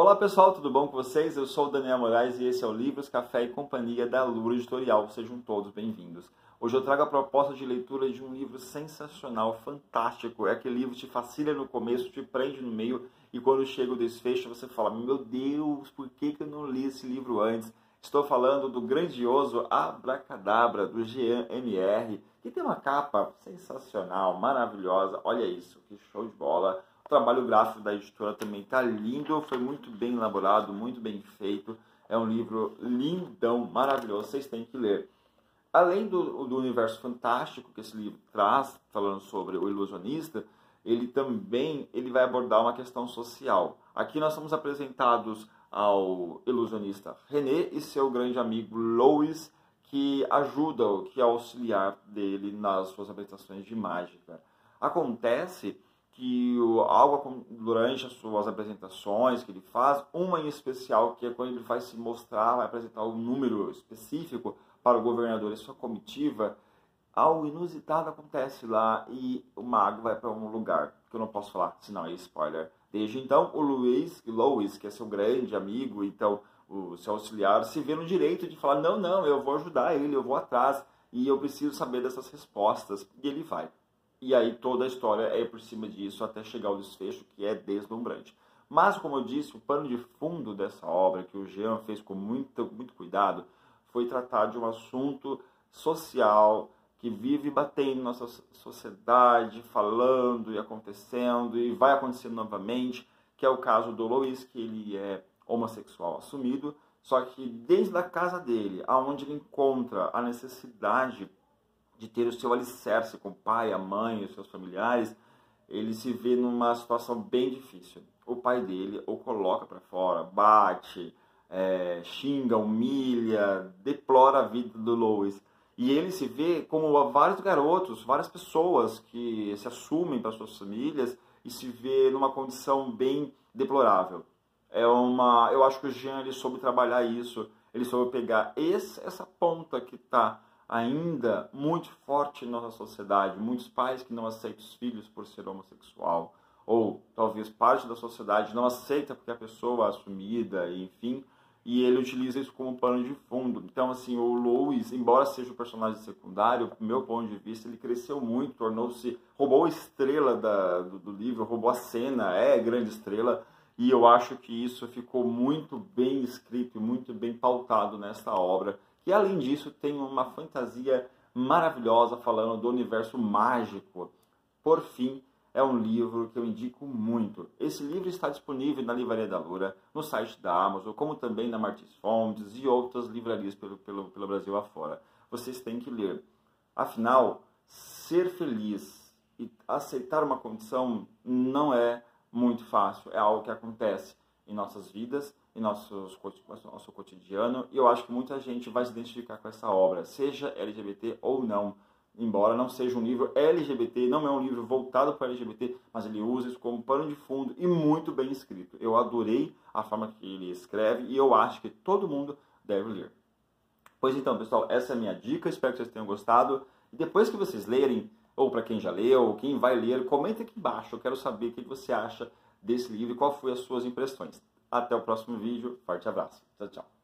Olá pessoal, tudo bom com vocês? Eu sou o Daniel Moraes e esse é o Livros, Café e Companhia da Lura Editorial. Sejam todos bem-vindos. Hoje eu trago a proposta de leitura de um livro sensacional, fantástico. É aquele livro que te fascina no começo, te prende no meio e quando chega o desfecho você fala: Meu Deus, por que, que eu não li esse livro antes? Estou falando do grandioso Abracadabra, do Jean MR, que tem uma capa sensacional, maravilhosa. Olha isso, que show de bola. O trabalho gráfico da editora também está lindo, foi muito bem elaborado, muito bem feito. É um livro lindão, maravilhoso, vocês têm que ler. Além do, do universo fantástico que esse livro traz, falando sobre o ilusionista, ele também ele vai abordar uma questão social. Aqui nós somos apresentados ao ilusionista René e seu grande amigo Louis, que ajuda, que é auxiliar dele nas suas apresentações de mágica. Acontece que algo durante as suas apresentações que ele faz, uma em especial que é quando ele vai se mostrar, vai apresentar um número específico para o governador e sua comitiva, algo inusitado acontece lá e o mago vai para um lugar que eu não posso falar, senão é spoiler. Desde então, o Luiz, Louis, que é seu grande amigo, então o seu auxiliar, se vê no direito de falar: não, não, eu vou ajudar ele, eu vou atrás e eu preciso saber dessas respostas. E ele vai. E aí toda a história é por cima disso até chegar ao desfecho que é deslumbrante. Mas, como eu disse, o pano de fundo dessa obra, que o Jean fez com muito, muito cuidado, foi tratar de um assunto social, que vive batendo nossa sociedade, falando e acontecendo, e vai acontecendo novamente, que é o caso do Luiz, que ele é homossexual assumido, só que desde a casa dele, aonde ele encontra a necessidade de ter o seu alicerce com o pai, a mãe, os seus familiares, ele se vê numa situação bem difícil. O pai dele o coloca para fora, bate, é, xinga, humilha, deplora a vida do Lois. E ele se vê como vários garotos, várias pessoas que se assumem para suas famílias e se vê numa condição bem deplorável. É uma, eu acho que o Jean ele soube trabalhar isso, ele soube pegar esse, essa ponta que está ainda muito forte na nossa sociedade, muitos pais que não aceitam os filhos por ser homossexual, ou talvez parte da sociedade não aceita porque a pessoa é assumida, enfim, e ele utiliza isso como pano de fundo. Então, assim, o Louis, embora seja o personagem secundário, do meu ponto de vista, ele cresceu muito, tornou-se, roubou a estrela da, do, do, livro, roubou a cena, é grande estrela, e eu acho que isso ficou muito bem escrito e muito bem pautado nessa obra, que além disso tem uma fantasia maravilhosa falando do universo mágico. Por fim, é um livro que eu indico muito. Esse livro está disponível na Livraria da Lura, no site da Amazon, como também na Martins Fontes e outras livrarias pelo, pelo, pelo Brasil afora. Vocês têm que ler. Afinal, ser feliz e aceitar uma condição não é muito fácil. É algo que acontece em nossas vidas, em nossos, nosso cotidiano, e eu acho que muita gente vai se identificar com essa obra, seja LGBT ou não embora não seja um livro LGBT, não é um livro voltado para LGBT, mas ele usa isso como pano de fundo e muito bem escrito. Eu adorei a forma que ele escreve e eu acho que todo mundo deve ler. Pois então, pessoal, essa é a minha dica, espero que vocês tenham gostado. E depois que vocês lerem, ou para quem já leu, ou quem vai ler, comenta aqui embaixo, eu quero saber o que você acha desse livro e qual foi as suas impressões. Até o próximo vídeo, forte abraço, tchau, tchau.